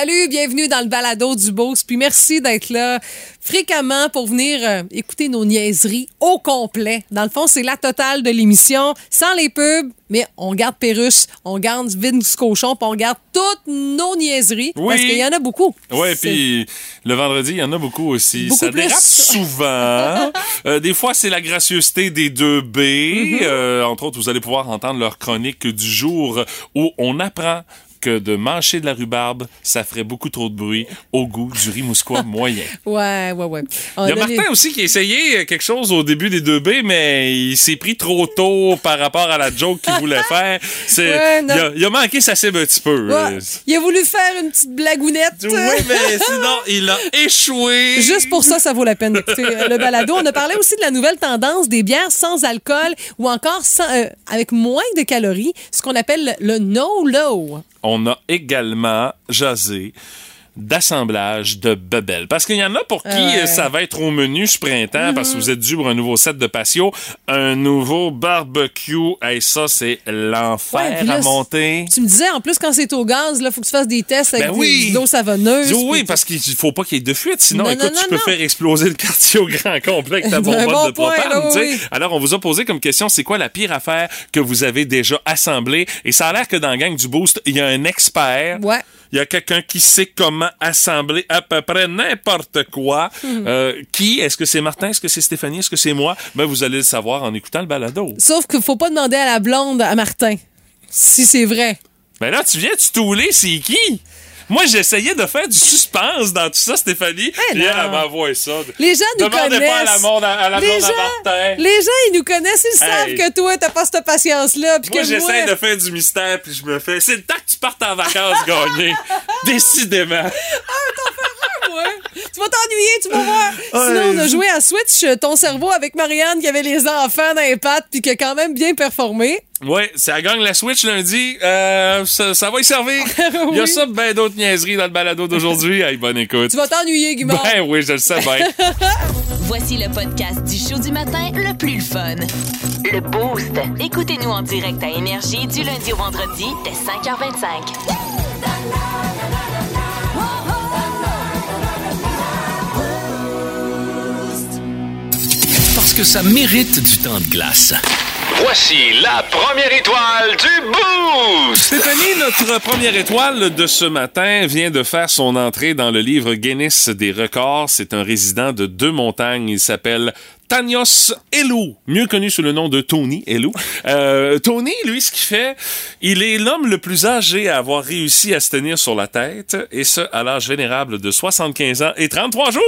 Salut, bienvenue dans le balado du Beauce. Puis merci d'être là fréquemment pour venir euh, écouter nos niaiseries au complet. Dans le fond, c'est la totale de l'émission, sans les pubs, mais on garde Pérus, on garde Vince Cochon, puis on garde toutes nos niaiseries. Oui. Parce qu'il y en a beaucoup. C'est- puis le vendredi, il y en a beaucoup aussi. Beaucoup ça plus. dérape souvent. Euh, des fois, c'est la gracieuseté des deux B. Euh, entre autres, vous allez pouvoir entendre leur chronique du jour où on apprend que de mâcher de la rhubarbe, ça ferait beaucoup trop de bruit au goût du riz mousquois moyen. Ouais, ouais, ouais. Il y a les- Martin aussi qui a essayé quelque chose au début des 2B, mais il s'est pris trop tôt par rapport à la joke qu'il voulait faire. Ouais, il, a, il a manqué sa cible un petit peu. Ouais. Il a voulu faire une petite blagounette. Oui, mais sinon, il a échoué. Juste pour ça, ça vaut la peine d'écouter euh, le balado. On a parlé aussi de la nouvelle tendance des bières sans alcool ou encore sans- euh, avec moins de calories, ce qu'on appelle le no-low. On a également jasé d'assemblage de bebelles. Parce qu'il y en a pour qui ouais. euh, ça va être au menu ce printemps, parce que vous êtes dû pour un nouveau set de patio, un nouveau barbecue. Et ça, c'est l'enfer Ouais, à monter. Tu me disais, en plus, quand c'est au gaz, il faut que tu fasses des tests avec Ben oui. savonneuse. Oui, parce qu'il faut pas qu'il y ait de fuite. Sinon, Non, écoute, non, tu peux faire exploser le quartier au grand complet avec ta bon de point, propane. là, tu sais. oui. Alors, on vous a posé comme question, c'est quoi la pire affaire que vous avez déjà assemblée? Et ça a l'air que dans la gang du Boost, il y a un expert. Ouais. Il y a quelqu'un qui sait comment assembler à peu près n'importe quoi. Mhm. Euh, qui? Est-ce que c'est Martin? Est-ce que c'est Stéphanie? Est-ce que c'est moi? Ben, vous allez le savoir en écoutant le balado. Sauf qu'il faut pas demander à la blonde, à Martin, si c'est vrai. Ben là, tu viens tu touler, c'est qui? Moi, j'essayais de faire du suspense dans tout ça, Stéphanie. Eh Puis elle, non. elle m'envoie ça. Les gens nous Demandez connaissent. pas à la, monde, à la les, gens, à les gens, ils nous connaissent, ils savent que toi, t'as pas cette patience-là. Moi, j'essaie moi, de faire du mystère, puis je me fais... C'est le temps que tu partes en vacances gagner. Décidément. Ouais. Tu vas t'ennuyer, tu vas voir. Sinon, on a joué à Switch, ton cerveau, avec Marianne qui avait les enfants dans les pattes puis qui a quand même bien performé. Ouais, ça gagne la Switch lundi. Euh, ça, ça va y servir. Il y a Oui. ça, ben d'autres niaiseries dans le balado d'aujourd'hui. Hey, bonne écoute. Tu vas t'ennuyer, Guimard. Ben oui, je le sais bien. Voici le podcast du show du matin le plus fun. Le Boost. Écoutez-nous en direct à Énergie du lundi au vendredi dès 5h25. Que ça mérite du temps de glace. Voici la première étoile du Boost! Stéphanie, notre première étoile de ce matin, vient de faire son entrée dans le livre Guinness des records. C'est un résident de deux montagnes. Il s'appelle Tanios Elou, mieux connu sous le nom de Tony Elou. Euh, Tony, lui, ce qu'il fait, il est l'homme le plus âgé à avoir réussi à se tenir sur la tête, et ce, à l'âge vénérable de 75 ans et 33 jours.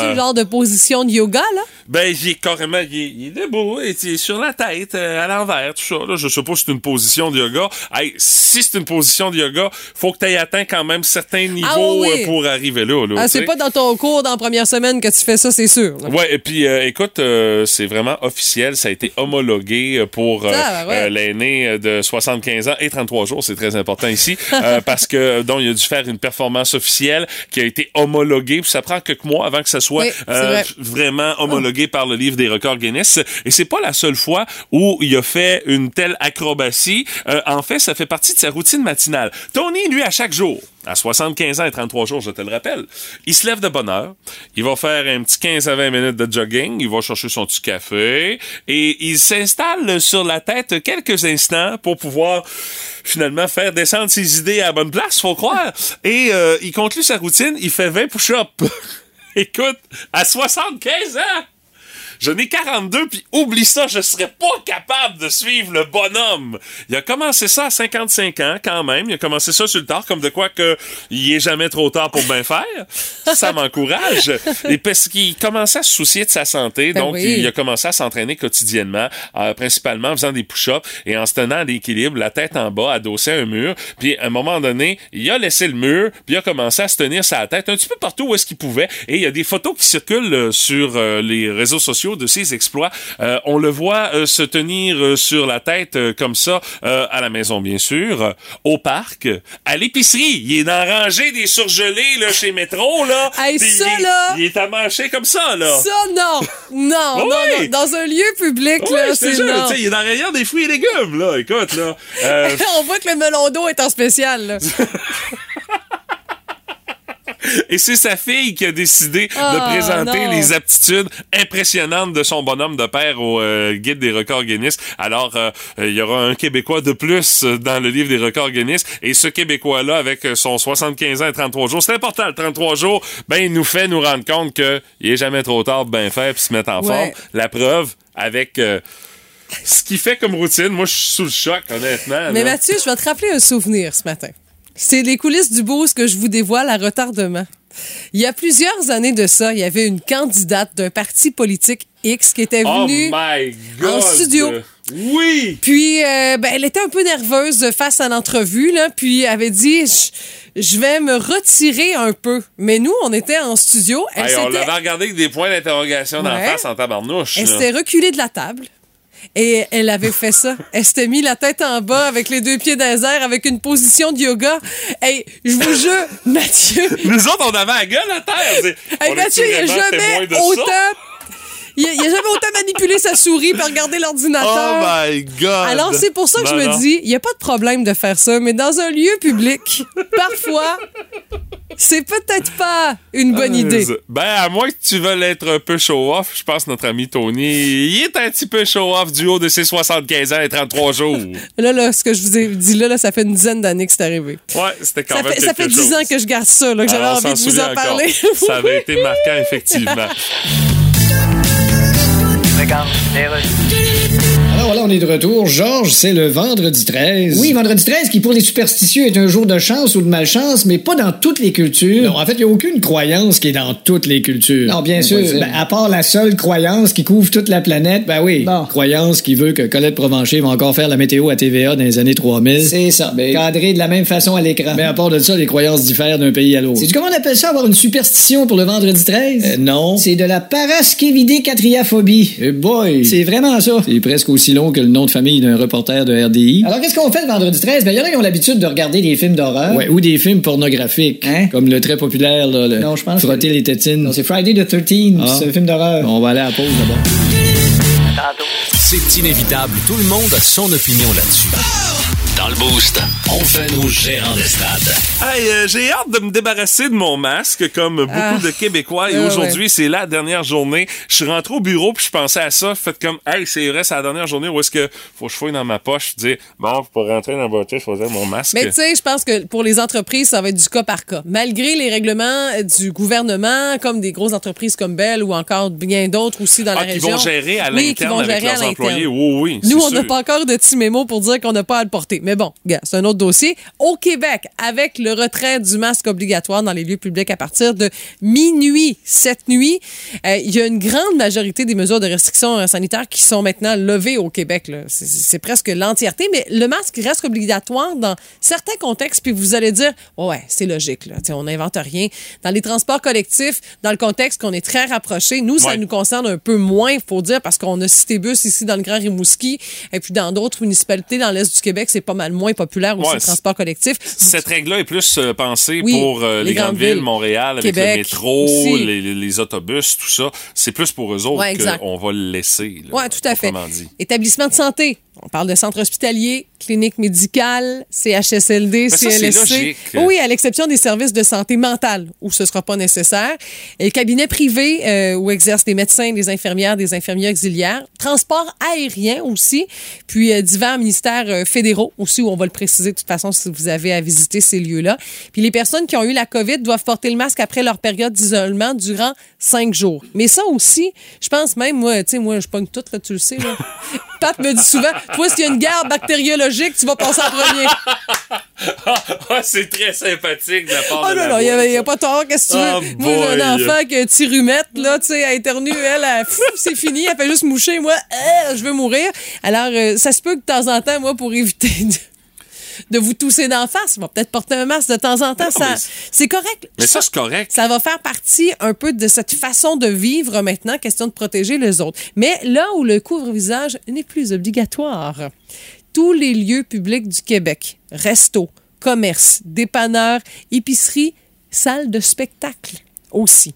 C'est le genre de position de yoga, là? Ben, il est carrément, il est, il est debout, et il est sur la tête, euh, à l'envers, tout ça. Là, je sais pas si c'est une position de yoga. Hey, si c'est une position de yoga, faut que tu aies atteint quand même certains niveaux Ah oui, oui. euh, pour arriver là. là Ah, c'est pas dans ton cours dans la première semaine que tu fais ça, c'est sûr. là. Ouais, et puis euh, écoute, euh, c'est vraiment officiel, ça a été homologué euh, pour euh, Ah, ouais. euh, l'aîné euh, de 75 ans et 33 jours, c'est très important ici, euh, parce que donc il a dû faire une performance officielle qui a été homologuée, puis ça prend quelques mois avant que ça soit Oui, c'est vrai. vraiment homologué par le livre des records Guinness. Et c'est pas la seule fois où il a fait une telle acrobatie. Euh, en fait, ça fait partie de sa routine matinale. Tony, lui, à chaque jour, à 75 ans et 33 jours, je te le rappelle, il se lève de bonne heure, il va faire un petit 15 à 20 minutes de jogging, il va chercher son petit café et il s'installe sur la tête quelques instants pour pouvoir finalement faire descendre ses idées à la bonne place, faut croire. Et euh, il conclut sa routine, il fait 20 push-ups. Écoute, à 75 ans! Je n'ai 42, puis oublie ça, je serais pas capable de suivre le bonhomme. Il a commencé ça à 55 ans, quand même. Il a commencé ça sur le tard, comme de quoi que il est jamais trop tard pour bien faire. Ça m'encourage. Et parce qu'il commençait à se soucier de sa santé, Ben donc oui. il a commencé à s'entraîner quotidiennement, euh, principalement en faisant des push-ups et en se tenant à l'équilibre, la tête en bas, adossé à un mur. Puis à un moment donné, il a laissé le mur, puis il a commencé à se tenir sa tête un petit peu partout où est-ce qu'il pouvait. Et il y a des photos qui circulent euh, sur euh, les réseaux sociaux de ses exploits. Euh, on le voit euh, se tenir euh, sur la tête comme ça à la maison, bien sûr, au parc, à l'épicerie. Il est dans la rangée des surgelés là, chez Métro. Là, Hey, ça, il, est- là! il est à manger comme ça. là. Ça, non! Non, non, Oui. non. Dans un lieu public, Ouais, là, c'est non. il est dans le rayon des fruits et légumes, là. Écoute, là. On voit que le melon d'eau est en spécial, là. Et c'est sa fille qui a décidé Ah, de présenter non. les aptitudes impressionnantes de son bonhomme de père au euh, guide des records Guinness. Alors, euh, euh, il y aura un Québécois de plus dans le livre des records Guinness. Et ce Québécois-là, avec son 75 ans et 33 jours, c'est important, le 33 jours, ben, il nous fait nous rendre compte que il est jamais trop tard de bien faire puis se mettre en Ouais. forme. La preuve, avec... euh, ce qu'il fait comme routine, moi, je suis sous le choc, honnêtement. Mais là. Mathieu, je vais te rappeler un souvenir ce matin. C'est les coulisses du boost que je vous dévoile à retardement. Il y a plusieurs années de ça, il y avait une candidate d'un parti politique X qui était Oh venue. my God! en studio. Oui! Puis, euh, ben, elle était un peu nerveuse face à l'entrevue, là, puis elle avait dit, je, je vais me retirer un peu. Mais nous, on était en studio. Elle Hey, on l'avait regardé avec des points d'interrogation dans Ouais. la face en tabarnouche. Elle s'était reculée de la table. Et elle avait fait ça. Elle s'était mis la tête en bas avec les deux pieds dans les airs avec une position de yoga. Hey, je vous jure, Mathieu, Nous autres, on avait la gueule à terre. Hey, Mathieu, il a vraiment témoin jamais autant. Il il a jamais autant manipulé sa souris pour regarder Oh l'ordinateur. my God! Alors, c'est pour ça que je me non. dis, il n'y a pas de problème de faire ça, mais dans un lieu public, parfois, c'est peut-être pas une bonne idée. Ben, à moins que tu veuilles être un peu show-off, je pense que notre ami Tony, il est un petit peu show-off du haut de ses 75 ans et 33 jours. Là, là, ce que je vous ai dit là, là ça fait une dizaine d'années que c'est arrivé. Ouais, c'était quand Ça même fait, ça fait 10 chose. ans que je garde ça, là, que j'avais on envie de vous en encore. parler. Ça avait été marquant, effectivement. Alors voilà, on est de retour. Georges, c'est le vendredi 13. Oui, vendredi 13, qui pour les superstitieux est un jour de chance ou de malchance, mais pas dans toutes les cultures. Non, en fait, il n'y a aucune croyance qui est dans toutes les cultures. Non, bien sûr. Ben, à part la seule croyance qui couvre toute la planète. Ben oui, Bon. croyance qui veut que Colette Provencher va encore faire la météo à TVA dans les années 3000. C'est ça. Mais- Cadré de la même façon à l'écran. Mais à part de ça, les croyances diffèrent d'un pays à l'autre. Sais-tu comment on appelle ça avoir une superstition pour le vendredi 13? Euh, non. C'est de la paraskevidécatriaphobie. Eh boy! C'est vraiment ça. C'est presque aussi long que le nom de famille d'un reporter de RDI. Alors, qu'est-ce qu'on fait le vendredi 13? Ben, il y en a qui ont l'habitude de regarder des films d'horreur. Ouais, ou des films pornographiques. Hein? Comme le très populaire, là, le Non, je pense Frotter que- les tétines. Non, c'est Friday the 13th. Ah. C'est un film d'horreur. On va aller à la pause d'abord. C'est inévitable, tout le monde a son opinion là-dessus. Dans le boost, on fait nos gérants d'estrade. Hey, euh, j'ai hâte de me débarrasser de mon masque, comme beaucoup Ah. de Québécois. Et Ah, aujourd'hui, c'est la dernière journée. Je suis rentré au bureau, puis je pensais à ça. Fait comme, hey, c'est vrai, c'est la dernière journée où est-ce que faut que je fouille dans ma poche, dire, bon, pour rentrer dans la voiture, je faisais mon masque. Mais tu sais, je pense que pour les entreprises, ça va être du cas par cas. Malgré les règlements du gouvernement, comme des grosses entreprises comme Bell ou encore bien d'autres aussi dans ah, la qui région. vont gérer à Oui, qui l'interne vont avec gérer à leurs employés. Oui, oui. Nous, on n'a pas encore de petit mémo pour dire qu'on n'a pas à le porter. Mais bon, gars, c'est un autre dossier. Au Québec, avec le retrait du masque obligatoire dans les lieux publics à partir de minuit cette nuit, euh, il y a une grande majorité des mesures de restriction euh, sanitaire qui sont maintenant levées au Québec. C'est- presque l'entièreté, mais le masque reste obligatoire dans certains contextes. Puis vous allez dire, oh ouais, c'est logique. Là. On n'invente rien. Dans les transports collectifs, dans le contexte qu'on est très rapprochés, nous, ça nous concerne un peu moins, faut dire, parce qu'on a Citébus ici dans le Grand Rimouski, et puis dans d'autres municipalités dans l'Est du Québec, c'est pas mal moins populaire aussi, Ouais, le transport collectif. Cette règle-là est plus euh, pensée Oui, pour euh, les, les grandes villes, villes. Montréal, avec Québec le métro, les, autobus, tout ça. C'est plus pour eux autres Ouais, qu'on va le laisser. Oui, tout à fait. dit. Établissement de santé. On parle de centre hospitalier, clinique médicale, CHSLD, ça, CLSC. Oui, à l'exception des services de santé mentale où ce ne sera pas nécessaire. Et le cabinet privé euh, où exercent des médecins, des infirmières, des infirmiers auxiliaires. Transport aérien aussi. Puis euh, divers ministères euh, fédéraux aussi où on va le préciser de toute façon si vous avez à visiter ces lieux-là. Puis les personnes qui ont eu la COVID doivent porter le masque après leur période d'isolement durant cinq jours. Mais ça aussi, je pense même, moi, tu sais, moi, je pogne tout, là, tu le sais, là. Pat me dit souvent, toi, s'il y a une guerre bactériologique, tu vas passer en premier. Ah, c'est très sympathique de la part Oh de non, non, il n'y a, pas tort, qu'est-ce que tu veux? Oh moi, j'ai un boy. enfant qui a tirumette, là, tu sais, elle éternue, elle, elle, fou, c'est fini, elle fait juste moucher, moi, euh, je veux mourir. Alors, euh, ça se peut que de temps en temps, moi, pour éviter de, de vous tousser d'en face, on va peut-être porter un masque de temps en temps, ça, c'est correct. Mais ça, c'est correct. Ça va faire partie un peu de cette façon de vivre maintenant, question de protéger les autres. Mais là où le couvre-visage n'est plus obligatoire, tous les lieux publics du Québec, restos, commerces, dépanneurs, épiceries, salles de spectacle, aussi.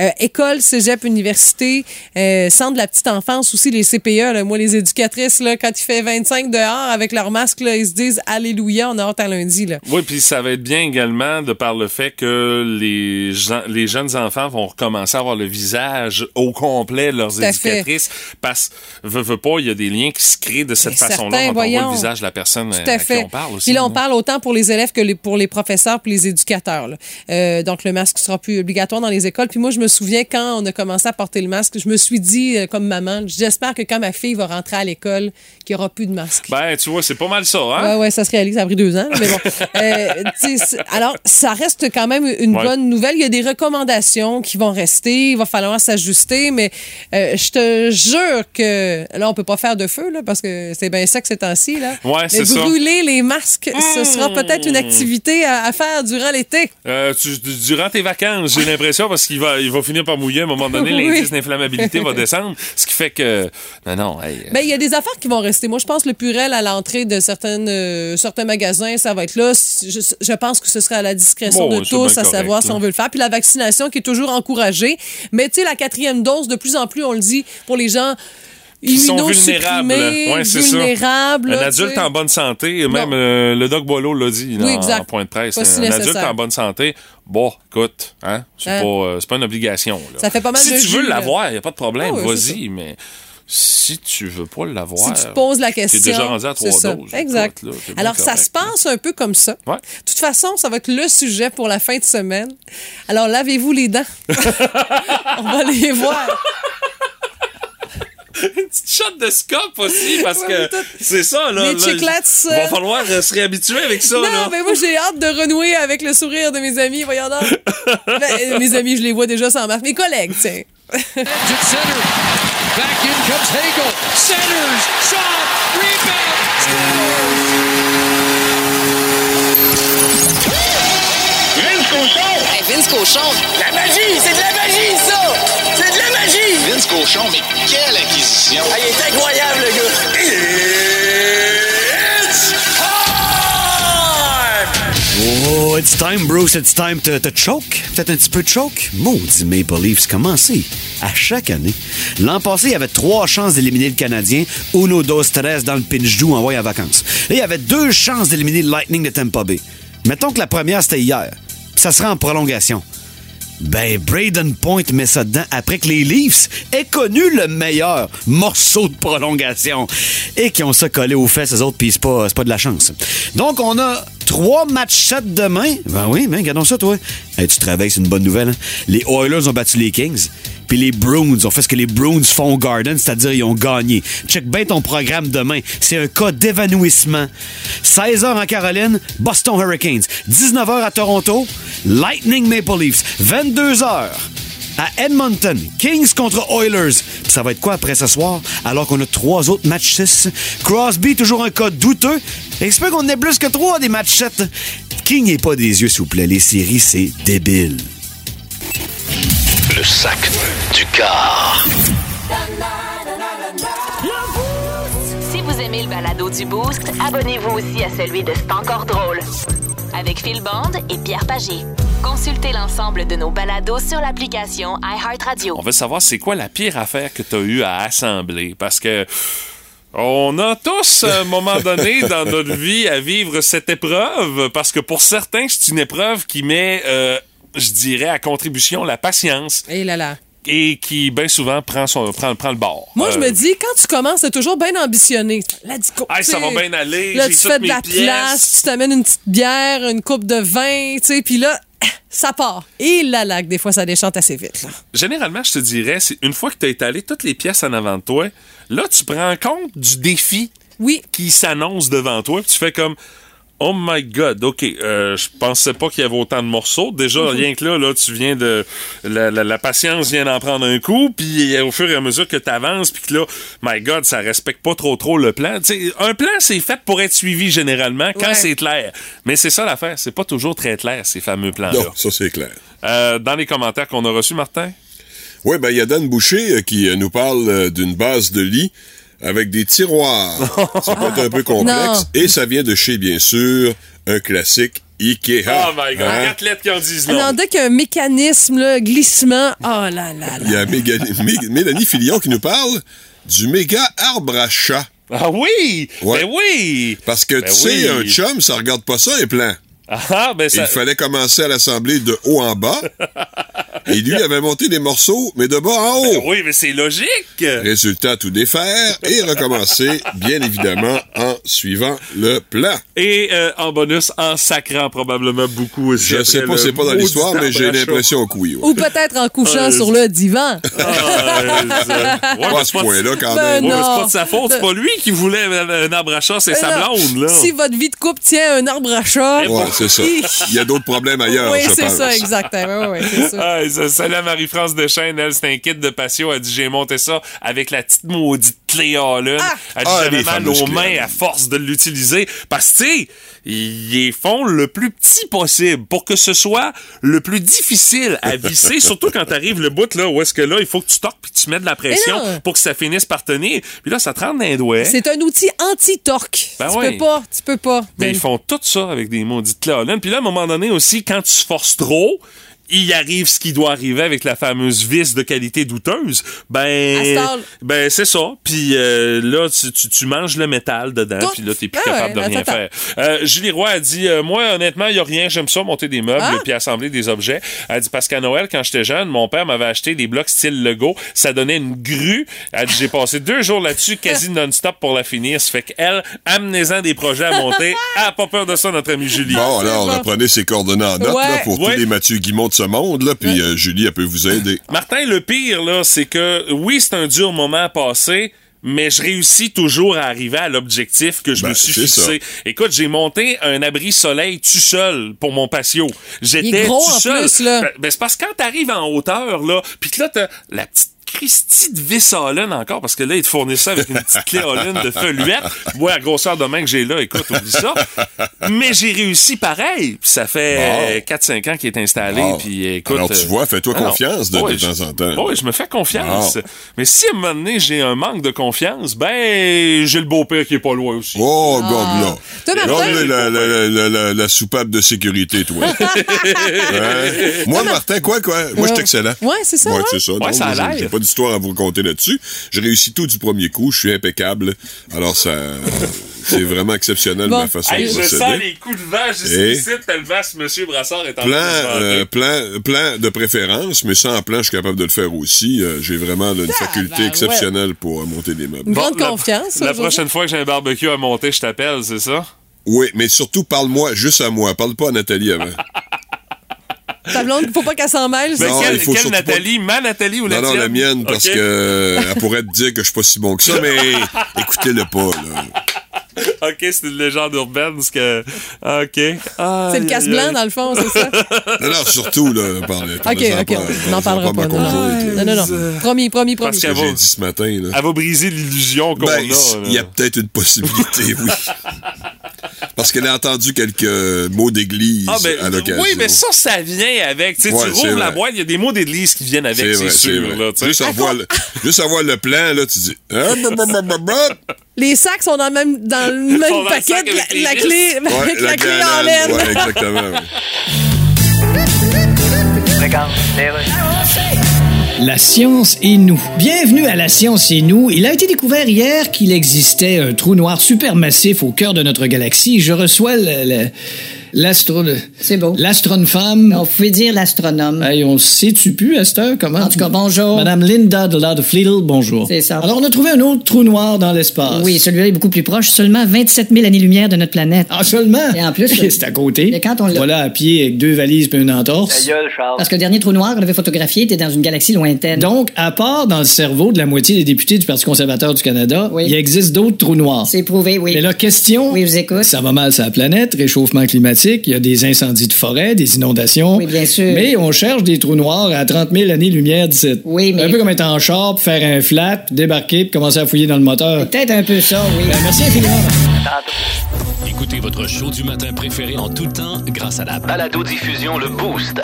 Euh, école, cégep, université, euh, centre de la petite enfance aussi, les CPE. là. moi, les éducatrices, là, quand il fait 25 dehors avec leur masque, là, ils se disent Alléluia, on a hâte à lundi. Là. Oui, puis ça va être bien également de par le fait que les, gens, les jeunes enfants vont recommencer à avoir le visage au complet de leurs fait. éducatrices. Parce, veut, veut pas, il y a des liens qui se créent de cette façon-là on voit le visage de la personne Tout à à fait. qui on parle aussi. Puis là, on parle autant pour les élèves que les- pour les professeurs puis les éducateurs. là. Euh, donc, le masque sera plus obligatoire dans les écoles. Puis moi, je me souviens quand on a commencé à porter le masque, je me suis dit, euh, comme maman, j'espère que quand ma fille va rentrer à l'école, qu'il n'y aura plus de masque. Ben, tu vois, c'est pas mal ça, hein? Ouais, ouais, ça se réalise. Ça a pris deux ans, là, mais bon. Euh, alors, ça reste quand même une Ouais. bonne nouvelle. Il y a des recommandations qui vont rester. Il va falloir s'ajuster, mais euh, je te jure que là, on peut pas faire de feu, là, parce que c'est bien ça que ces temps-ci, là. Ouais, c'est ça. brûler les masques, ce sera peut-être une activité à, à faire durant l'été. Tu- durant tes vacances, j'ai l'impression, parce qu'il va, il va finir par mouiller à un moment donné, Oui. l'indice d'inflammabilité va descendre, ce qui fait que... Non, non, hey, Ben, il y a des affaires qui vont rester. Moi, je pense que le purel à l'entrée de certaines, euh, certains magasins, ça va être là. Je, je pense que ce sera à la discrétion Bon, de tous, à savoir si on veut le faire. Puis la vaccination qui est toujours encouragée. Mais tu sais, la quatrième dose, de plus en plus, on le dit, pour les gens qui sont vulnérables. Ouais, c'est ça. vulnérables. Un là, adulte en bonne santé, même euh, le doc Boileau l'a dit Oui, en exact. point de presse. Pas si un adulte en bonne santé, bon, écoute, hein, c'est Hein? pas, euh, pas une obligation. là. Ça fait pas mal si de tu jus, veux l'avoir, il a pas de problème, Ah vas-y, mais si tu veux pas l'avoir, Si tu te poses la question. T'es déjà rendu à trois ça. doses. Exact. là, Alors, ça se passe un peu comme ça. Ouais. De toute façon, ça va être le sujet pour la fin de semaine. Alors, lavez-vous les dents. On va les voir. Une petite shot de scope aussi, parce que c'est ça, là. Les là, chiclets, Il va falloir euh, se réhabituer avec ça, Non, là. mais moi, j'ai hâte de renouer avec le sourire de mes amis. Voyons donc. Ben, euh, mes amis, je les vois déjà sans masque. Mes collègues, tiens. Back in comes Hagel. Centers. Shot. Rebound. Vince Cochon! Hey, Vince Cochon, La magie! C'est de la magie, Cochon, mais quelle acquisition! Ah, il est incroyable, le gars! It's time! Oh, it's time, Bruce. It's time to, to choke. Peut-être un petit peu de choke. Maudit Maple Leafs, comment c'est? À chaque année. L'an passé, il y avait trois chances d'éliminer le Canadien. Uno, dos, tres dans le pinch doux envoyé en vacances. Et il y avait deux chances d'éliminer le Lightning de Tampa Bay. Mettons que la première, c'était hier. Puis ça sera en prolongation. Ben, Braden Point met ça dedans après que les Leafs aient connu le meilleur morceau de prolongation et qui ont ça collé aux fesses, eux autres, puis c'est pas, c'est pas de la chance. Donc, on a trois matchs 7 demain. Ben oui, ben, regardons ça, toi. Tu travailles, c'est une bonne nouvelle. hein? Les Oilers ont battu les Kings, puis les Bruins ont fait ce que les Bruins font au Garden, c'est-à-dire ils ont gagné. Check bien ton programme demain. C'est un cas d'évanouissement. 16h en Caroline, Boston Hurricanes. 19h à Toronto, Lightning Maple Leafs. 22h à Edmonton, Kings contre Oilers. Puis ça va être quoi après ce soir, alors qu'on a trois autres matchs 6? Crosby, toujours un cas douteux. J'espère qu'on en ait plus que trois des matchs 7. King n'est pas des yeux, s'il vous plaît? Les séries, c'est débile. Le sac du car. Si vous aimez le balado du Boost, abonnez-vous aussi à celui de C'est encore drôle. Avec Phil Bond et Pierre Pagé. Consultez l'ensemble de nos balados sur l'application iHeartRadio. On veut savoir c'est quoi la pire affaire que tu as eu à assembler. Parce que on a tous, à un moment donné, dans notre vie, à vivre cette épreuve. Parce que pour certains, c'est une épreuve qui met, euh, je dirais, à contribution la patience. Et là là. Et qui, bien souvent, prend, son, prend, prend le bord. Moi, je Euh, me dis, quand tu commences, c'est toujours bien ambitionné. Là, dis Hey, ça va bien aller, Là, j'ai tu fais de la pièces. place, tu t'amènes une petite bière, une coupe de vin, tu sais, puis là, ça part. Et là, là, des fois, ça déchante assez vite. Là. Généralement, je te dirais, une fois que tu as étalé toutes les pièces en avant de toi, là, tu prends compte du défi Oui. qui s'annonce devant toi, puis tu fais comme Oh my God, OK, euh, je pensais pas qu'il y avait autant de morceaux. Déjà, Mhm. rien que là, là, tu viens de... La, la- la patience vient d'en prendre un coup, puis au fur et à mesure que tu avances, puis que là, my God, ça respecte pas trop trop le plan. Un plan, c'est fait pour être suivi généralement quand Ouais. c'est clair. Mais c'est ça l'affaire, c'est pas toujours très clair, ces fameux plans-là. Non, ça c'est clair. Euh, dans les commentaires qu'on a reçus, Martin? Oui, ben il y a Dan Boucher euh, qui euh, nous parle euh, d'une base de lit avec des tiroirs. ça peut être un peu complexe. Non. Et ça vient de chez, bien sûr, un classique Ikea. Oh my God, Hein? quatre lettres qui en disent Alors, non. dès qu'il y a un mécanisme, là, glissement, oh là là là. Il y a Méga- Mé- Mélanie Filion qui nous parle du méga arbre à chat. Ah oui! Ouais. Ben oui! Parce que Ben tu sais, oui. un chum, ça regarde pas ça, les plans. Ah, ben ça... Il fallait commencer à l'assembler de haut en bas. Et lui avait monté des morceaux, mais de bas en haut. Ben oui, mais c'est logique! Résultat, tout défaire et recommencer, bien évidemment, en suivant le plan. Et euh, en bonus, en sacrant probablement beaucoup aussi. Je sais pas, c'est pas dans l'histoire, mais j'ai l'impression que oui. ouais. Ou peut-être en couchant Euh, sur le divan. Ah, euh, ouais, Pas à ce c'est pas de- point-là, quand Ben même. Ouais, c'est pas de sa faute, c'est pas lui qui voulait un arbre à chat, c'est sa Alors, blonde, là. Si votre vie de couple tient un arbre à chat. C'est ça. Il y a d'autres problèmes ailleurs, Oui, je c'est ça, exactement. Oui, c'est ça. Ah, ça, salut à Marie-France Deschênes, elle, c'est un kit de patio. Elle dit, j'ai monté ça avec la petite maudite clé Allen. Ah! Elle dit, Ah, j'avais mal aux mains à force de l'utiliser. Parce que, tu sais, ils font le plus petit possible pour que ce soit le plus difficile à visser, surtout quand t'arrives le bout, là, où est-ce que là, il faut que tu torques puis tu mets de la pression pour que ça finisse par tenir. Puis là, ça te rentre dans les doigts. C'est un outil anti-torque. Ben tu ouais. peux pas, tu peux pas. Mais ils font tout ça avec des maudites Allen. Puis là, à un moment donné aussi, quand tu forces trop, il arrive ce qui doit arriver avec la fameuse vis de qualité douteuse. Ben, ben c'est ça. Puis euh, là, tu, tu, tu manges le métal dedans, puis là, t'es plus Ah capable ouais, de rien attends, faire. Euh, Julie Roy a dit, euh, moi, honnêtement, il y a rien. J'aime ça, monter des meubles Ah. puis assembler des objets. Elle dit, parce qu'à Noël, quand j'étais jeune, mon père m'avait acheté des blocs style Lego. Ça donnait une grue. Elle dit, j'ai passé deux jours là-dessus, quasi non-stop pour la finir. Ça fait qu'elle, amenez-en des projets à monter. Elle a pas peur de ça, notre amie Julie. Bon, alors, bon. reprenez ses coordonnées en note Ouais. là, pour Ouais. tous les Mathieu Guimont de ce monde, là, puis euh, Julie, elle peut vous aider. Martin, le pire, là, c'est que oui, c'est un dur moment à passer. Mais je réussis toujours à arriver à l'objectif que je Ben, me suis c'est fixé. Écoute, j'ai monté un abri soleil tout seul pour mon patio. J'étais Il est gros tout en seul. plus, là. Ben, ben, c'est parce que quand t'arrives en hauteur, là, puis que là, t'as la petite Christie de vis Allen encore, parce que là, ils te fournissent ça avec une petite clé Allen de feuillette. Moi, la grosseur de main que j'ai là, écoute, oublie ça. Mais j'ai réussi pareil. Puis ça fait Bon. 4-5 ans qu'il est installé. Puis écoute. Alors, tu euh, vois, fais-toi alors, confiance de- temps en temps. ouais, je me fais confiance. Mais si à un moment donné, j'ai un manque de confiance, ben, j'ai le beau-père qui est pas loin aussi. Oh, Martin? Gobe là, la, la, la, la, la soupape de sécurité, toi. Hein? Moi, Martin, quoi, quoi? Moi, je suis excellent. Ouais, c'est ça, Ouais, ouais. c'est ça. Ouais, ça a l'air. Pas d'histoire à vous raconter là-dessus. J'ai réussi tout du premier coup. Je suis impeccable. Alors, ça, c'est vraiment exceptionnel, Bon. ma façon Hey, de je procéder. sens les coups de vache Et- ici, tellement ce monsieur Brassard est en Plan, train de se euh, plan, plan de préférence, mais sans plan, je suis capable de le faire aussi. Euh, J'ai vraiment une faculté ouais. exceptionnelle pour monter des meubles. Une grande la- confiance. La aujourd'hui. prochaine fois que j'ai un barbecue à monter, je t'appelle, c'est ça? Oui, mais surtout, parle-moi, juste à moi. Parle pas à Nathalie avant. Ta blonde, faut pas qu'elle s'en mêle. Ben. Non, quelle quelle surtout Nathalie? Ma Nathalie ou la Non, non, la mienne, parce que euh, elle pourrait te dire que je suis pas si bon que ça, mais écoutez-le pas, là. OK, c'est une légende urbaine, parce que... OK. C'est le casse-blanc, dans le fond, c'est ça? Non, non, surtout, là. OK, OK, on n'en parlera pas. Non, non, non. non. Promis, promis, promis. Parce Ce que qu'elle j'ai va- dit ce matin, là. Elle va briser l'illusion qu'on Ben, a. il y a peut-être une possibilité, oui. Parce qu'elle a entendu quelques mots d'église Ah, ben, à l'occasion. oui, mais ça, ça vient avec. Tu Ouais, rouvres la boîte, il y a des mots d'église qui viennent avec, c'est sûr. Là, juste, avoir le, juste avoir le plan, là, tu dis... Bah. Les sacs sont dans le même, dans le même paquet, la, la clé, Ouais, avec la, clé en laine. Ouais, exactement. ouais. La science et nous. Bienvenue à La science et nous. Il a été découvert hier qu'il existait un trou noir supermassif au cœur de notre galaxie. Je reçois le- le- l'astro... C'est beau. L'astronome femme. On pouvait dire l'astronome. Hey, on sait-tu plus à cette heure comment? En tout cas, bonjour. Madame Linda de la bonjour. C'est ça. Alors, on a trouvé un autre trou noir dans l'espace. Oui, celui-là est beaucoup plus proche, seulement 27 000 années-lumière de notre planète. Ah, seulement? Et en plus, c'est à côté. Mais quand on l'a- Voilà, à pied, avec deux valises et une entorse. Parce que le dernier trou noir qu'on avait photographié était dans une galaxie lointaine. Donc, à part dans le cerveau de la moitié des députés du Parti conservateur du Canada, Oui. il existe d'autres trous noirs. C'est prouvé, oui. Mais là, question. Oui, je vous écoute. Ça va mal sur la planète, réchauffement climatique, il y a des incendies de forêt, des inondations. Oui, bien sûr. Mais on cherche des trous noirs à 30 000 années-lumière d'ici. Oui, mais- Un peu comme être en char, puis faire un flat, puis débarquer, puis commencer à fouiller dans le moteur. Peut-être un peu ça, oui. Ben, merci infiniment. Écoutez votre show du matin préféré en tout temps grâce à la balado-diffusion Le Boost.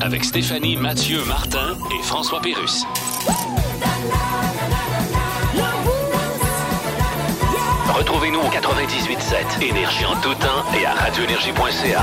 Avec Stéphanie, Mathieu, Martin et François Pérus. Écoutez-nous au 98.7. Énergie en tout temps et à radioénergie.ca.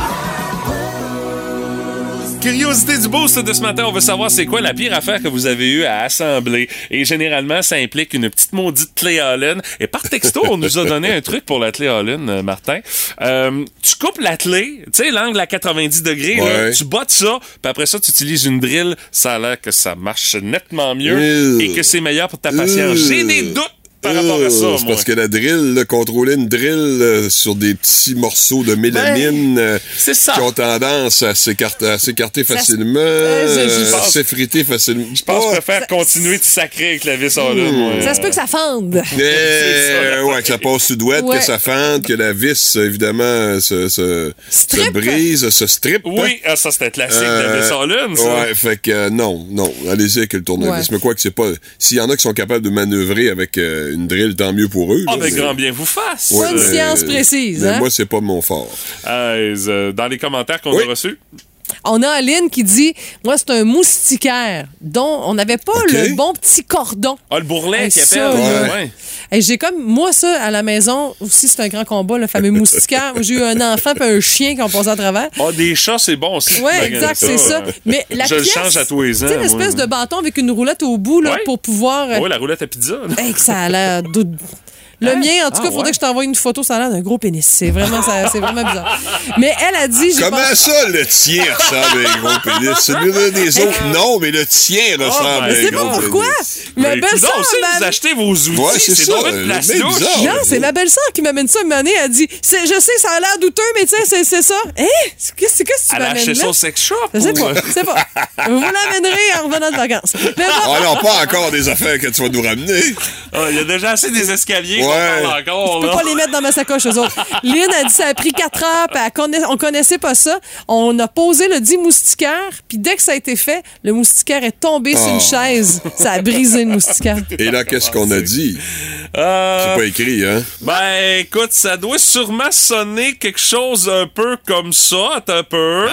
Curiosité du boost de ce matin, on veut savoir c'est quoi la pire affaire que vous avez eu à assembler. Et généralement, ça implique une petite maudite clé Allen. Et par texto, on nous a donné un truc pour la clé Allen, euh, Martin. Euh, tu coupes la clé, tu sais, l'angle à 90 degrés, là, tu bottes ça, puis après ça, tu utilises une drill. Ça a l'air que ça marche nettement mieux Euh. et que c'est meilleur pour ta patience. J'ai des doutes par rapport à ça, Euh, C'est moi. parce que la drill, là, contrôler une drill euh, sur des petits morceaux de mélamine euh, Ben, c'est ça. qui ont tendance à s'écarter, Ça facilement, Euh, euh, à pense- s'effriter facilement. Je pense que Oh, je préfère continuer de sacrer avec la vis en là, moi. Ça se peut que ça fende. Eh, ouais, que ça passe sous douette, Ouais. que ça fente, que la vis, évidemment, se, se, se brise, se strip. Oui, ah, ça c'était classique de Euh, la vis en lune, ça. Ouais, fait que euh, non, non, allez-y avec le tournevis. Ouais. Mais quoi que c'est pas. S'il y en a qui sont capables de manœuvrer avec euh, une drill, tant mieux pour eux. Ah, là, ben, mais- grand bien vous fasse. Ouais, euh, science précise, mais hein? Moi, c'est pas mon fort. Euh, euh, dans les commentaires qu'on Oui. a reçus. On a Aline qui dit Moi, c'est un moustiquaire dont on n'avait pas le bon petit cordon. Ah, le bourrelet Hey, qui appelle. Ouais. Et j'ai comme, moi, ça, à la maison, aussi, c'est un grand combat, le fameux moustiquaire. J'ai eu un enfant puis un chien qui ont passé à travers. Ah, des chats, c'est bon aussi. Ouais, Malgré exact, c'est ça. ouais. Mais la Je le pièce, change à tous les ans, Tu sais, l'espèce de bâton avec une roulette au bout, là, Ouais. pour pouvoir. euh, Ouais, la roulette à pizza. là. hey, que ça a l'air. Le mien, en tout Ah, cas, il faudrait ouais? que je t'envoie une photo, ça a l'air d'un gros pénis. C'est vraiment, ça- c'est vraiment bizarre. Mais elle a dit. j'ai Comment pensé- ça, le tien ressemble à un gros pénis? Celui des autres, non, mais le tien ressemble ben, à Je un sais pas gros pourquoi. pénis. Ma Mais belle-sœur aussi, m'a- vous achetez vos outils. Ouais, c'est c'est ça. Non, c'est ma belle-sœur qui m'amène ça une année. Elle dit Je sais, ça a l'air douteux, mais tu sais, c'est- ça. Hein? C'est qu'est-ce que tu Elle a m'amènes acheté au sex shop. Je sais pas, je sais pas. Vous l'amènerez en revenant de vacances. Ah non, pas encore des affaires que tu vas nous ramener. Ah, Il y a déjà assez des escaliers Ouais. encore. je peux pas les mettre dans ma sacoche, eux autres. Lynn a dit ça a pris quatre heures, puis connaît- on connaissait pas ça. On a posé le dit moustiquaire, puis dès que ça a été fait, le moustiquaire est tombé sur une Oh. chaise. Ça a brisé le moustiquaire. Et là, qu'est-ce qu'on a dit? Euh, C'est pas écrit, hein? Ben, écoute, ça doit sûrement sonner quelque chose un peu comme ça. Un peu.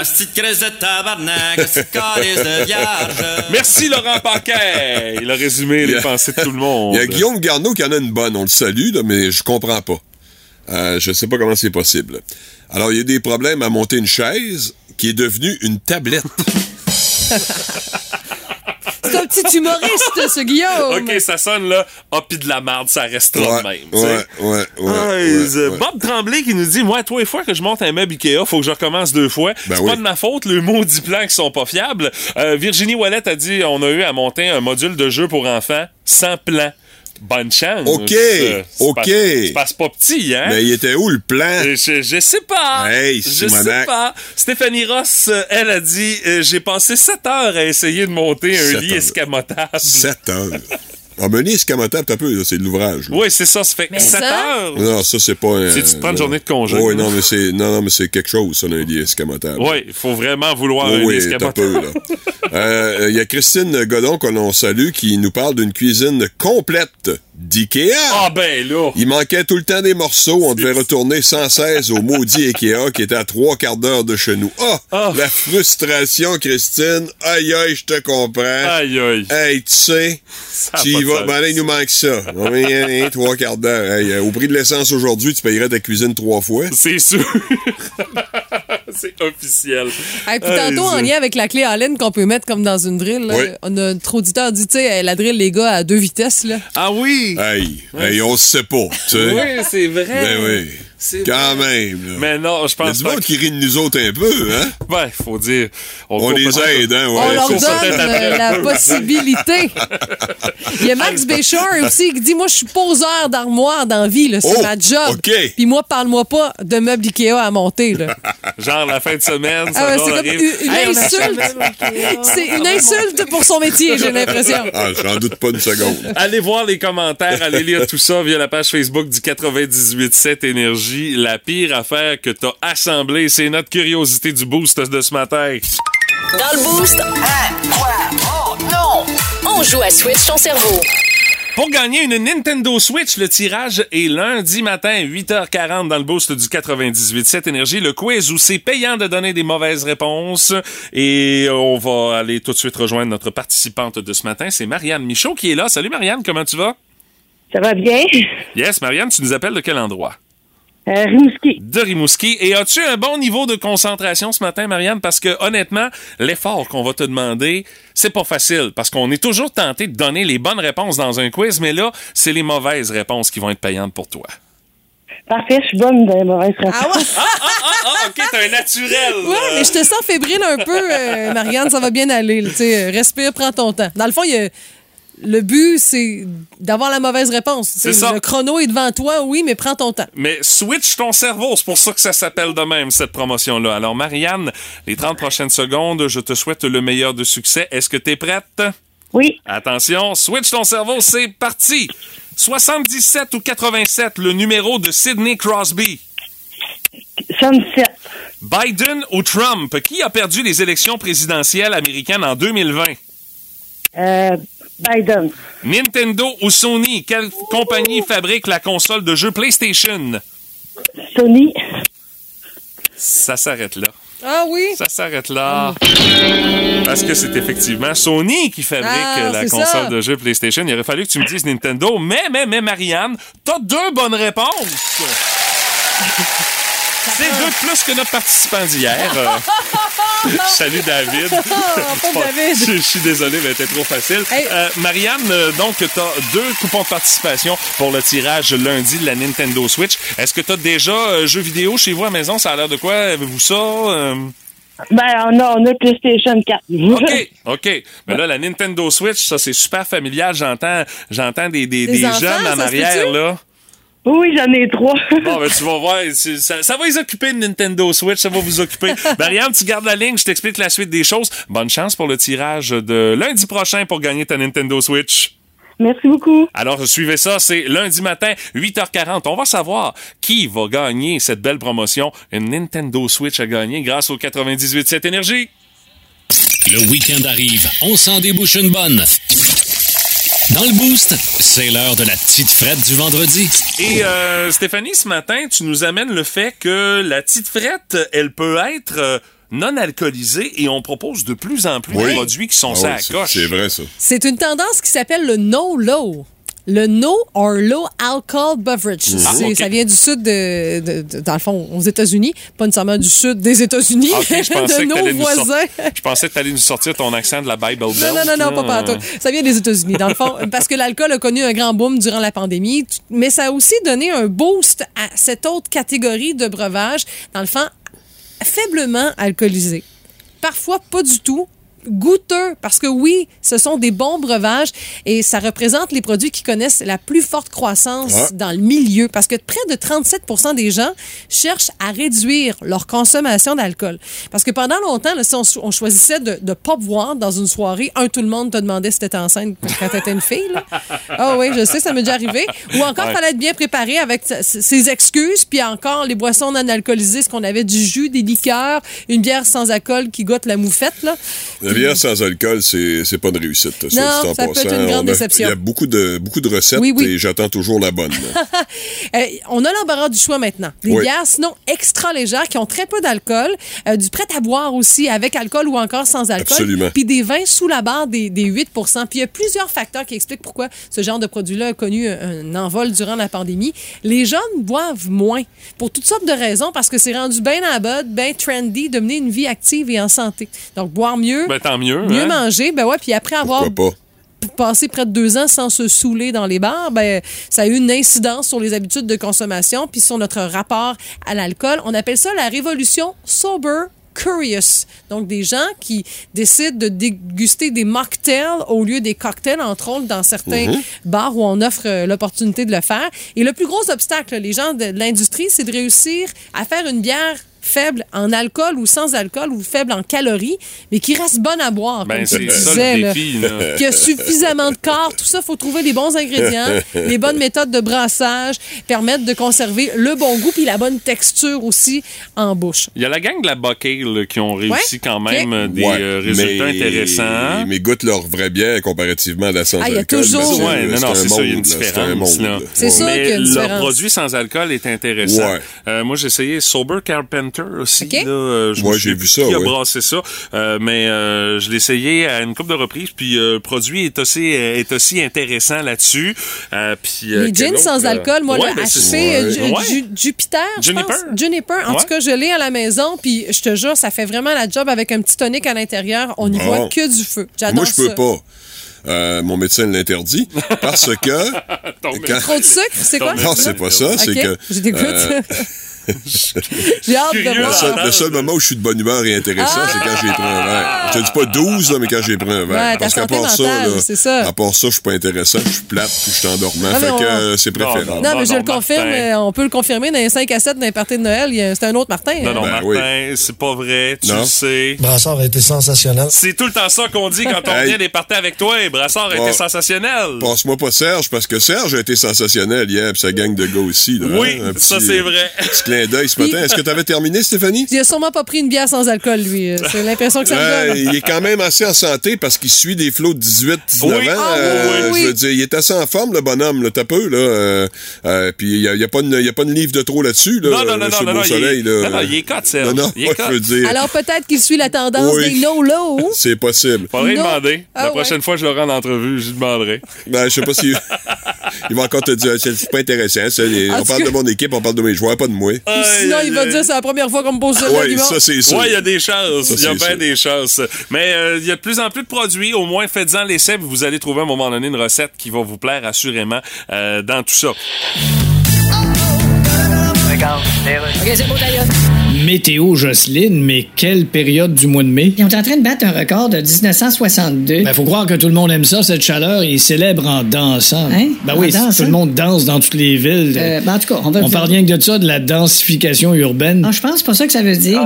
Merci, Laurent Paquet. Il a résumé les pensées de tout le monde. Il y a Guillaume Garneau qui en a une bonne, on le salue, là, mais je comprends pas. Euh, je sais pas comment c'est possible. Alors, il y a des problèmes à monter une chaise qui est devenue une tablette. C'est un petit humoriste, ce Guillaume. OK, ça sonne là. Ah, pis de la merde, ça restera Ouais, de même. ouais, ouais, ouais, Ah, ouais, euh, ouais. Bob Tremblay qui nous dit Moi, toi, les fois que je monte un meuble Ikea, faut que je recommence deux fois. Ben c'est oui. pas de ma faute, le maudit plan qui sont pas fiables. Euh, Virginie Wallet a dit On a eu à monter un module de jeu pour enfants sans plan. Bonne chance. OK, Euh, OK. C'est pas, c'est pas petit, hein? Mais il était où le plan? Je, je sais pas. Hey, je sais pas. Stéphanie Ross, euh, elle a dit euh, J'ai passé 7 heures à essayer de monter un Sept lit heures. escamotable. 7 heures. Ah, mais un lit escamotable, t'as peu, là, c'est de l'ouvrage. là. Oui, c'est ça, ça fait Mais 7 ça- heures. Non, ça, c'est pas un. Si tu te prends une journée de congé. Oui, non, mais c'est, non, non, mais c'est quelque chose, ça, un lit escamotable. Oui, il faut vraiment vouloir Oh un oui, escamotable. là. Euh, Il y a Christine Godon que l'on salue qui nous parle d'une cuisine complète d'IKEA. Ah ben là! Il manquait tout le temps des morceaux. On devait retourner sans cesse au maudit IKEA qui était à trois quarts d'heure de chez nous. Ah! Ah. La frustration, Christine. Aïe, aïe, je te comprends. Aïe aïe. Hey, tu sais, tu y vas. Ben là, il nous manque ça. On y aller, trois quarts d'heure. Hey, euh, au prix de l'essence aujourd'hui, tu payerais ta cuisine trois fois. C'est sûr. c'est officiel. Et puis Hey, tantôt, en lien avec la clé Allen qu'on peut mettre comme dans une drill, là, Oui. on a notre auditeur dit, tu sais, la drill, les gars, à deux vitesses. Là. Ah oui! Hey, hey, on se sait pas, tu sais. Oui, c'est vrai. Ben oui. C'est Quand vrai. même. là. Mais non, je Il y a pense du pas. monde qui rit de nous autres un peu, hein? Ouais, faut dire. On court les aide, hein? Ouais, on leur donne euh, la possibilité. Il y a Max Béchard aussi qui dit Moi, je suis poseur d'armoire dans la vie, là, c'est Oh, ma job. OK. Puis moi, parle-moi pas de meubles Ikea à monter. Là. Genre la fin de semaine, ça Ah ouais, va, c'est on une, une Hey, on a insulte. C'est une insulte pour son métier, j'ai l'impression. Ah, j'en doute pas une seconde. Allez voir les commentaires, allez lire tout ça via la page Facebook du 98.7 Énergie. La pire affaire que t'as assemblée, c'est notre curiosité du boost de ce matin. Dans le boost, Oh non! on joue à Switch ton cerveau. Pour gagner une Nintendo Switch, le tirage est lundi matin, 8h40 dans le boost du 98.7 Énergie. Le quiz où c'est payant de donner des mauvaises réponses. Et on va aller tout de suite rejoindre notre participante de ce matin. C'est Marianne Michaud qui est là. Salut Marianne, comment tu vas? Ça va bien? Yes, Marianne, tu nous appelles de quel endroit? Euh, Rimouski. De Rimouski. Et as-tu un bon niveau de concentration ce matin, Marianne? Parce que honnêtement, l'effort qu'on va te demander, c'est pas facile. Parce qu'on est toujours tenté de donner les bonnes réponses dans un quiz, mais là, c'est les mauvaises réponses qui vont être payantes pour toi. Parfait, je suis bonne de mauvaise réponse. Ah ouais? Ah, OK, t'es un naturel. Ouais, mais je te sens fébrile un peu, euh, Marianne, ça va bien aller. là, tu sais, euh, respire, prends ton temps. Dans le fond, il y a- le but, c'est d'avoir la mauvaise réponse. C'est Tu sais, ça. Le chrono est devant toi, oui, mais prends ton temps. Mais switch ton cerveau, c'est pour ça que ça s'appelle de même, cette promotion-là. Alors, Marianne, les 30 prochaines secondes, je te souhaite le meilleur de succès. Est-ce que t'es prête? Oui. Attention, switch ton cerveau, c'est parti. 77 ou 87, le numéro de Sidney Crosby? 77. Biden ou Trump, qui a perdu les élections présidentielles américaines en 2020? Euh, Biden. Nintendo ou Sony, quelle compagnie fabrique la console de jeu PlayStation? Sony. Ça s'arrête là. Ah oui? Ça s'arrête là. Parce que c'est effectivement Sony qui fabrique Ah, la console ça. de jeu PlayStation. Il aurait fallu que tu me dises Nintendo. Mais, mais, mais, Marianne, t'as deux bonnes réponses. C'est deux de plus que notre participant d'hier. Salut David. David. Je, je suis désolé, mais c'était trop facile. Hey. Euh, Marianne, euh, donc, tu as deux coupons de participation pour le tirage lundi de la Nintendo Switch. Est-ce que tu as déjà euh, jeux vidéo chez vous à la maison? Ça a l'air de quoi? Avez-vous ça? Euh, Ben, on a, on a PlayStation 4. OK, OK. Mais là, la Nintendo Switch, ça, c'est super familial. J'entends, j'entends des, des, Des des enfants, jeunes en arrière, là. Oui, j'en ai trois. Bon, ben, tu vas voir, ça va les occuper de Nintendo Switch, ça va vous occuper. Marianne, tu gardes la ligne, je t'explique la suite des choses. Bonne chance pour le tirage de lundi prochain pour gagner ta Nintendo Switch. Merci beaucoup. Alors, suivez ça, c'est lundi matin, 8h40. On va savoir qui va gagner cette belle promotion. Une Nintendo Switch à gagner grâce au 98.7 Énergie. Le week-end arrive, on s'en débouche une bonne. Dans le boost, c'est l'heure de la petite frette du vendredi. Et euh, Stéphanie, ce matin, tu nous amènes le fait que la petite frette, elle peut être euh, non alcoolisée et on propose de plus en plus de produits qui sont Ah ça oui, à c'est- coche. C'est vrai, ça. C'est une tendance qui s'appelle le no low. Le no or low alcohol beverage. Ah. Ça vient du sud, de, de- de- dans le fond, aux États-Unis. Pas nécessairement du sud des États-Unis, Ah, Ok, mais je pensais de nos voisins. Je pensais que tu allais nous sortir ton accent de la Bible Belt. Non, non, non, non, pas là. partout. Ça vient des États-Unis, dans le fond, parce que l'alcool a connu un grand boom durant la pandémie, mais ça a aussi donné un boost à cette autre catégorie de breuvages, dans le fond, faiblement alcoolisés. Parfois pas du tout goûteux, parce que oui, ce sont des bons breuvages et ça représente les produits qui connaissent la plus forte croissance dans le milieu, parce que près de 37% des gens cherchent à réduire leur consommation d'alcool. Parce que pendant longtemps, là, si on, on choisissait de ne pas boire dans une soirée, un, tout le monde te demandait si t'étais enceinte quand t'étais une fille. Ah oui, je sais, ça m'est déjà arrivé. Ou encore, Ouais. fallait être bien préparé avec ses excuses, puis encore les boissons non alcoolisées, ce qu'on avait du jus, des liqueurs, une bière sans alcool qui goûte la moufette. Là. La bière sans alcool, c'est c'est pas une réussite. ça, Non, ça peut être une grande On a- déception. Il y a beaucoup de, beaucoup de recettes Oui, oui. et j'attends toujours la bonne. Euh, on a l'embarras du choix maintenant. Des Oui. bières, sinon, extra légères, qui ont très peu d'alcool. euh, du prêt à boire aussi, avec alcool ou encore sans alcool. Absolument. Puis des vins sous la barre des, des 8 Puis il y a plusieurs facteurs qui expliquent pourquoi ce genre de produit-là a connu un, un envol durant la pandémie. Les jeunes boivent moins, pour toutes sortes de raisons, parce que c'est rendu bien à la mode, bien trendy de mener une vie active et en santé. Donc, boire mieux, Ben, tant mieux. mieux hein? manger, ben ouais, puis après avoir passé près de deux ans sans se saouler dans les bars, ben, ça a eu une incidence sur les habitudes de consommation puis sur notre rapport à l'alcool. On appelle ça la révolution sober curious. Donc, des gens qui décident de déguster des mocktails au lieu des cocktails, entre autres, dans certains Mhm. bars où on offre euh, l'opportunité de le faire. Et le plus gros obstacle, les gens de l'industrie, c'est de réussir à faire une bière faible en alcool ou sans alcool ou faible en calories, mais qui reste bonne à boire, Ben, comme c'est tu disais. là. défi, là. A suffisamment de corps, tout ça, faut trouver les bons ingrédients, les bonnes méthodes de brassage, permettre de conserver le bon goût puis la bonne texture aussi en bouche. Il y a la gang de la Buckale qui ont réussi Ouais, quand même euh, des Ouais, euh, résultats mais- intéressants. Mais goûtent leur vraie bière comparativement à la sans Ah, il y a alcool. toujours- Ouais, non, non, un c'est ça, il y a une différence. là. C'est sûr Mais qu'il y a une leur produit sans alcool est intéressant. Ouais. Euh, moi, j'ai essayé Sober Carpenter. Shooter aussi. Ok. Là, euh, je Ouais, j'ai vu ça, Qui a ouais. brassé ça. Euh, mais euh, je l'ai essayé à une couple de reprises. Puis euh, le produit est aussi, est aussi intéressant là-dessus. Euh, puis, euh, Les autre, sans euh, alcool, moi, ouais, le ben, c'est euh, Ju-. Ju- Jupiter, je Juniper. pense. Juniper. En Ouais. tout cas, je l'ai à la maison, puis je te jure, ça fait vraiment la job avec un petit tonic à l'intérieur. On n'y Bon. voit que du feu. J'adore Moi, je peux pas. Euh, mon médecin l'interdit parce que quand- Trop de sucre, c'est quoi? Non, c'est pas ça. C'est Ok, que. Je t'écoute. euh, J'ai hâte de le, voir. seul, le seul moment où je suis de bonne humeur et intéressant, c'est quand j'ai pris un verre. Je te dis pas 12, là, mais quand j'ai pris un verre. Ouais, Parce qu'à part ça, là, ça. à part ça, je suis pas intéressant, je suis plate, puis je suis endormant. Ah, fait on- que euh, c'est préférable. Non, mais je le confirme, euh, on peut le confirmer dans les 5 à 7 d'un party de Noël, c'est un autre Martin. Non, hein. non, Ben Martin, oui. c'est pas vrai, tu Non. le sais. Brassard a été sensationnel. C'est tout le temps ça qu'on dit quand on vient des parties avec toi. Et Brassard a été sensationnel. Passe-moi pas Serge, parce que Serge a été sensationnel hier, puis sa gang de gars aussi. Oui, hein, ça, c'est vrai. Clin d'œil ce matin. Est-ce que tu avais terminé, Stéphanie? Il a sûrement pas pris une bière sans alcool, lui. C'est l'impression que ça me donne. il est quand même assez en santé parce qu'il suit des flots de 18, 19 Oui. ans. Ah, oui, Euh, oui, oui. Je veux dire, il est assez en forme, le bonhomme, là, t'as peu, là. Euh, euh, puis il n'y a, il y a pas de- il y a pas de livre de trop là-dessus, là. Non, non, non, non, non, il Beausoleil, est- là. non, non, il est cut, Serge. Non, non, Il est ouais, cut. je veux dire, Alors peut-être qu'il suit la tendance Oui. des no-low. c'est possible. Faudrait Non. demander. Ah La ouais. prochaine fois que je l'aurai en entrevue, je lui demanderai. Ben, je sais pas si. il va encore te dire, c'est c'est pas intéressant, ça. les- on parle cas- de mon équipe, on parle de mes joueurs, pas de moi. Sinon, il va dire c'est la première fois qu'on me pose ça. Oui, ça, c'est sûr. Ouais, il y a des chances. Il y a bien des chances. Mais euh, il y a de plus en plus de produits. Au moins, faites-en l'essai. Vous allez trouver à un moment donné une recette qui va vous plaire assurément euh, dans tout ça. OK, c'est beau, d'ailleurs. Météo Jocelyne, mais quelle période du mois de mai? Ils sont en train de battre un record de 1962. Ben, faut croire que tout le monde aime ça, cette chaleur, et célèbre en dansant. Hein? Ben En oui, dansant? tout le monde danse dans toutes les villes. Euh, ben, en tout cas, on va on parle rien que de ça, de la densification urbaine. Non, je pense pas ça que ça veut dire.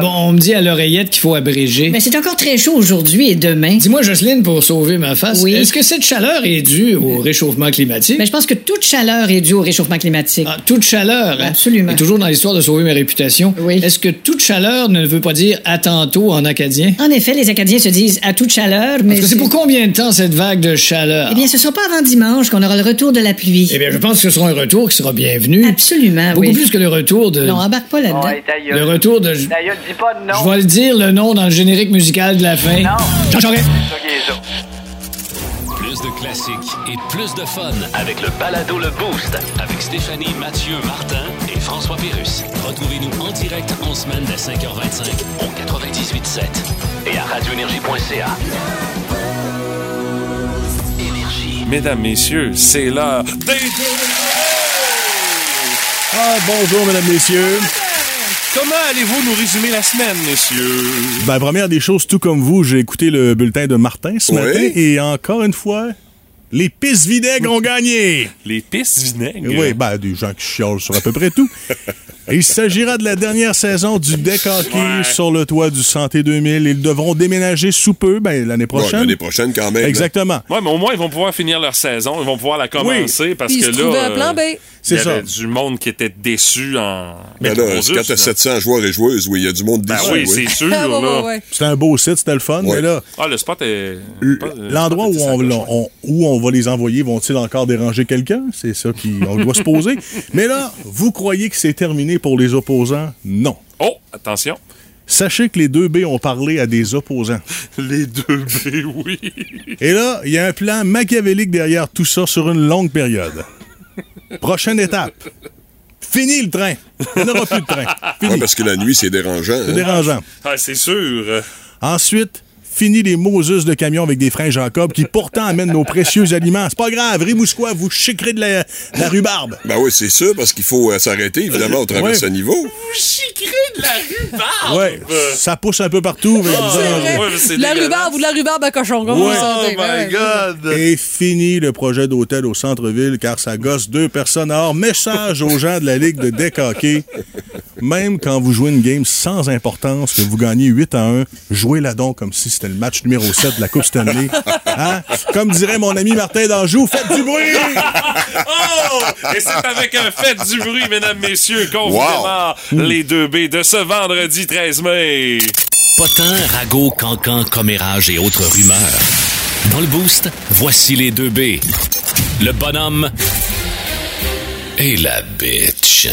Bon, on me dit à l'oreillette qu'il faut abréger. Mais c'est encore très chaud aujourd'hui et demain. Dis-moi, Jocelyne, pour sauver ma face, Oui. est-ce que cette chaleur est due au réchauffement climatique? Mais je pense que toute chaleur est due au réchauffement climatique. Ah, toute chaleur. hein? Absolument. Et toujours dans l'histoire de sauver ma réputation. Oui. Est-ce que toute chaleur ne veut pas dire à tantôt en acadien? En effet, les Acadiens se disent à toute chaleur, mais. Parce que c'est pour combien de temps cette vague de chaleur? Eh bien, ce sera pas avant dimanche qu'on aura le retour de la pluie. Eh bien, je pense que ce sera un retour qui sera bienvenu. Absolument, Beaucoup oui. plus que le retour de. Non, embarque pas là-dedans. Le retour de. Je dis pas de je vais le dire le nom dans le générique musical de la fin. Jean Charest. Plus de classiques et plus de fun avec le balado Le Boost avec Stéphanie, Mathieu, Martin et François Pérus. Retrouvez-nous en direct en semaine dès 5h25 au 98.7 et à radioénergie.ca. Énergie. Mesdames, messieurs, c'est l'heure des Ah, bonjour, mesdames, messieurs. Comment allez-vous nous résumer la semaine, messieurs? Ben, première des choses, tout comme vous, j'ai écouté le bulletin de Martin ce Oui. matin et encore une fois, les pistes vinaigres ont gagné. Les pistes vinaigres? Oui, ben, des gens qui chiolent sur à peu près tout. Il s'agira de la dernière saison du deck hockey Ouais. sur le toit du Santé 2000. Ils devront déménager sous peu, ben, l'année Bon, prochaine. L'année prochaine, quand même. là. Exactement. Ouais, mais au moins, ils vont pouvoir finir leur saison. Ils vont pouvoir la commencer parce Puis que il se là. plan euh, B. C'est il y avait ça. du monde qui était déçu en. Ben là, quand t'as là. 700 joueurs et joueuses, oui, il y a du monde Ben déçu. oui, c'est sûr, Ah. C'était un beau site, c'était le fun, Ouais. mais là, Ah, le spot est. Le L'endroit où on, sacoche, on- où on va les envoyer, vont-ils encore déranger quelqu'un? C'est ça qu'on doit se poser. Mais là, vous croyez que c'est terminé pour les opposants? Non. Oh, attention. Sachez que les deux B ont parlé à des opposants. Les deux B, oui. Et là, il y a un plan machiavélique derrière tout ça sur une longue période. Prochaine étape. Fini le train. Il n'y aura plus de train. Fini. Ouais, parce que la nuit, c'est dérangeant. C'est hein. dérangeant. Ah, c'est sûr. Ensuite, fini les Moses de camions avec des freins Jacob qui pourtant amènent nos précieux aliments. C'est pas grave, Rimouskois, vous chiquerez de la, de la rhubarbe. Ben oui, c'est sûr, parce qu'il faut euh, s'arrêter, évidemment, au travers Ouais. de ce niveau. Chiquerie de la rhubarbe! Ouais, ça pousse un peu partout. mais Ah, vous vrai. ouais, mais la rhubarbe ou de la rhubarbe à cochon. Ouais. vous Oh my. God! Et fini le projet d'hôtel au centre-ville car ça gosse deux personnes. Alors, message aux gens de la Ligue de deck hockey. Même quand vous jouez une game sans importance, que vous gagnez 8 à 1, jouez-la donc comme si c'était le match numéro 7 de la Coupe Stanley. Hein? Comme dirait mon ami Martin Danjou, faites du bruit! Oh! Et c'est avec un fait du bruit, mesdames, messieurs, qu'on vous démarre les deux B de ce vendredi 13 mai. Potins, ragots, cancans, commérages et autres rumeurs. Dans le boost, voici les deux B. Le bonhomme et la bitch.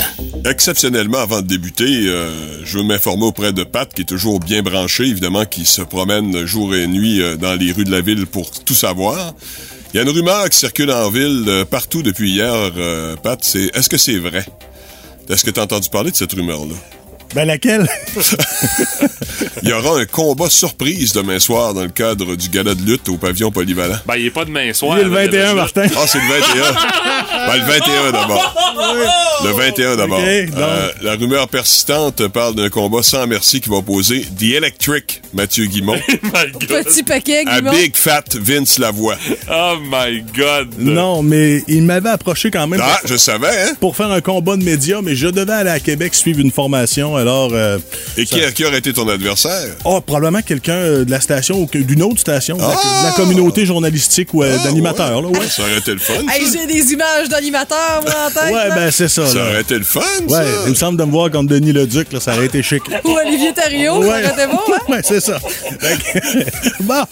Exceptionnellement, avant de débuter, euh, je veux m'informer auprès de Pat, qui est toujours bien branché, évidemment, qui se promène jour et nuit euh, dans les rues de la ville pour tout savoir. Il y a une rumeur qui circule en ville euh, partout depuis hier, Pat. C'est est-ce que c'est vrai? Est-ce que tu as entendu parler de cette rumeur-là? Ben laquelle? Il y aura un combat surprise demain soir dans le cadre du gala de lutte au pavillon polyvalent. Ben, il est pas demain soir. Il est le là, 21, déjà. Martin. Ah, c'est le 21. Ben, le 21 d'abord. Le 21 d'abord. Euh, la rumeur persistante parle d'un combat sans merci qui va opposer The Electric, Mathieu Guimont, My God. Petit paquet, à Guimond. Big Fat Vince Lavoie. Oh my God. Non, mais il m'avait approché quand même Ah, pour, je savais, hein? pour faire un combat de médias, mais je devais aller à Québec suivre une formation, alors... euh, Et qui, qui aurait été ton adversaire? Oh, probablement quelqu'un euh, de la station ou d'une autre station, de la- Ah! de la communauté journalistique ou euh, Ah, d'animateur. là, ouais. Ça aurait été le fun. Hey, ça. j'ai des images d'animateurs, moi, en tête. Ouais, là. ben c'est ça. Ça là. aurait été le fun, Ouais, ça. il me semble de me voir contre Denis Leduc, là, ça aurait été chic. Ou Olivier Thériault, ça aurait été bon, hein? ouais, c'est ça. Bon.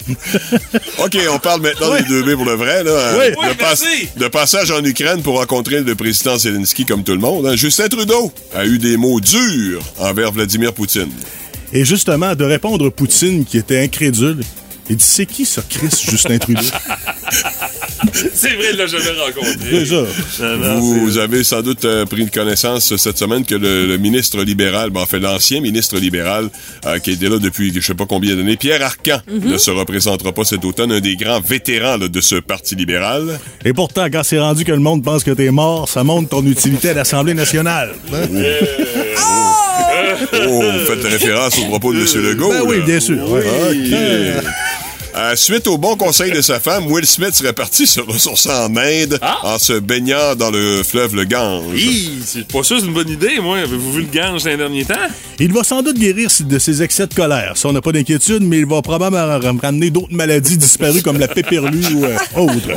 OK, on parle maintenant des 2B pour le vrai. Là. Oui. Oui, de, pas- merci. de passage en Ukraine pour rencontrer le président Zelensky comme tout le monde, hein, Justin Trudeau a eu des mots durs envers Vladimir Poutine. Et justement, de répondre Poutine qui était incrédule, il dit C'est qui ça, Chris Justin Trudeau? C'est vrai, il l'a jamais rencontré. C'est ça. Non, non, Vous avez sans doute euh, pris une connaissance cette semaine que le, le ministre libéral, ben, en fait l'ancien ministre libéral, euh, qui était là depuis je sais pas combien d'années, Pierre Arcan, Mhm. ne se représentera pas cet automne, un des grands vétérans là, de ce parti libéral. Et pourtant, quand c'est rendu que le monde pense que t'es mort, ça montre ton utilité à l'Assemblée nationale. hein? Oh, vous faites référence au propos de M. Legault. Ben oui, bien sûr. ouais. OK. Euh, suite au bon conseil de sa femme, Will Smith serait parti se ressourcer en Inde en se baignant dans le fleuve le Gange. Hi, c'est pas sûr, c'est une bonne idée, moi. Avez-vous vu le gange dans les derniers temps? Il va sans doute guérir de ses excès de colère. Ça, on n'a pas d'inquiétude, mais il va probablement ra- ramener d'autres maladies disparues comme la pépérlue ou euh, autre.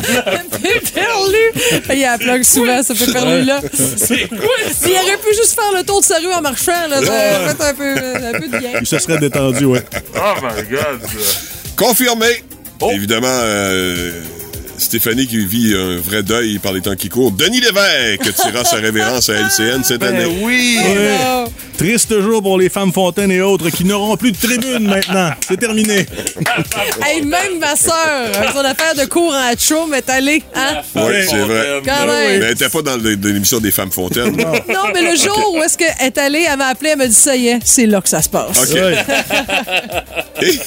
Péperlu! Il y a la plug souvent, ce péperlu-là. C'est quoi ça? Il aurait pu juste faire le tour de sa rue en marchant, là. Ça aurait fait un peu, un peu de bien. Il se serait détendu, ouais. Oh my God. Confirmé! Oh. Évidemment, euh, Stéphanie qui vit un vrai deuil par les temps qui courent. Denis Lévesque tirera sa révérence à LCN cette année. Ben oui. Triste jour pour les femmes fontaines et autres qui n'auront plus de tribune maintenant. C'est terminé. Hey, même ma soeur, son affaire de cours en chaume, est allée, hein? Oui, c'est vrai. Quand Mais même. elle n'était pas dans l'émission des femmes fontaines. Non, mais le jour où est-ce qu'elle est allée, elle m'a appelé, elle m'a dit ça y est, c'est là que ça se passe. OK. Et, et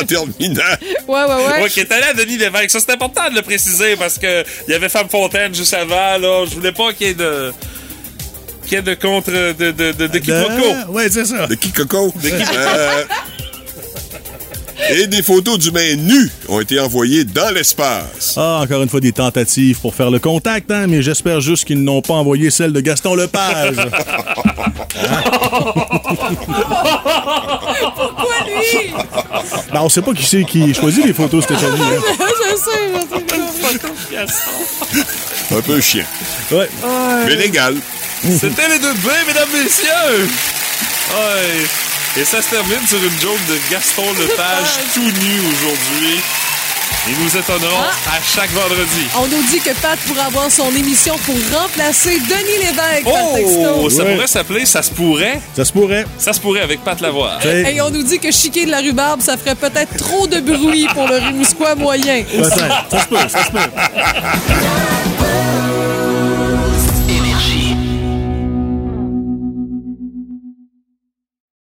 en terminant, Ouais, ouais, ouais. Qui est allé à Denis Lévesque. Ça, c'est important de le préciser parce que il y avait Femme Fontaine juste avant, là. Je voulais pas qu'il y ait de. Ait de contre. de, de, de, de quiproquo. Euh, ouais, c'est ça. de qui coco? Euh, et des photos d'humains nus ont été envoyées dans l'espace. Ah, encore une fois, des tentatives pour faire le contact, hein, mais j'espère juste qu'ils n'ont pas envoyé celle de Gaston Lepage. Pourquoi lui? Ben, on sait pas qui c'est qui choisit les photos, Stéphanie. hein. je sais, je sais. Un peu chiant. Ouais. Mais légal. C'était les deux de blé, mesdames, messieurs! Ouais. Et ça se termine sur une joke de Gaston Lepage tout nu aujourd'hui. Ils nous étonneront à chaque vendredi. On nous dit que Pat pourra avoir son émission pour remplacer Denis Lévesque par Oh! texto. Ça Ouais. pourrait s'appeler Ça se pourrait. Ça se pourrait. Ça se pourrait avec Pat Lavoie. Et on nous dit que chiquer de la rhubarbe, ça ferait peut-être trop de bruit pour le Rimouskois moyen. Ça se peut, ça se peut.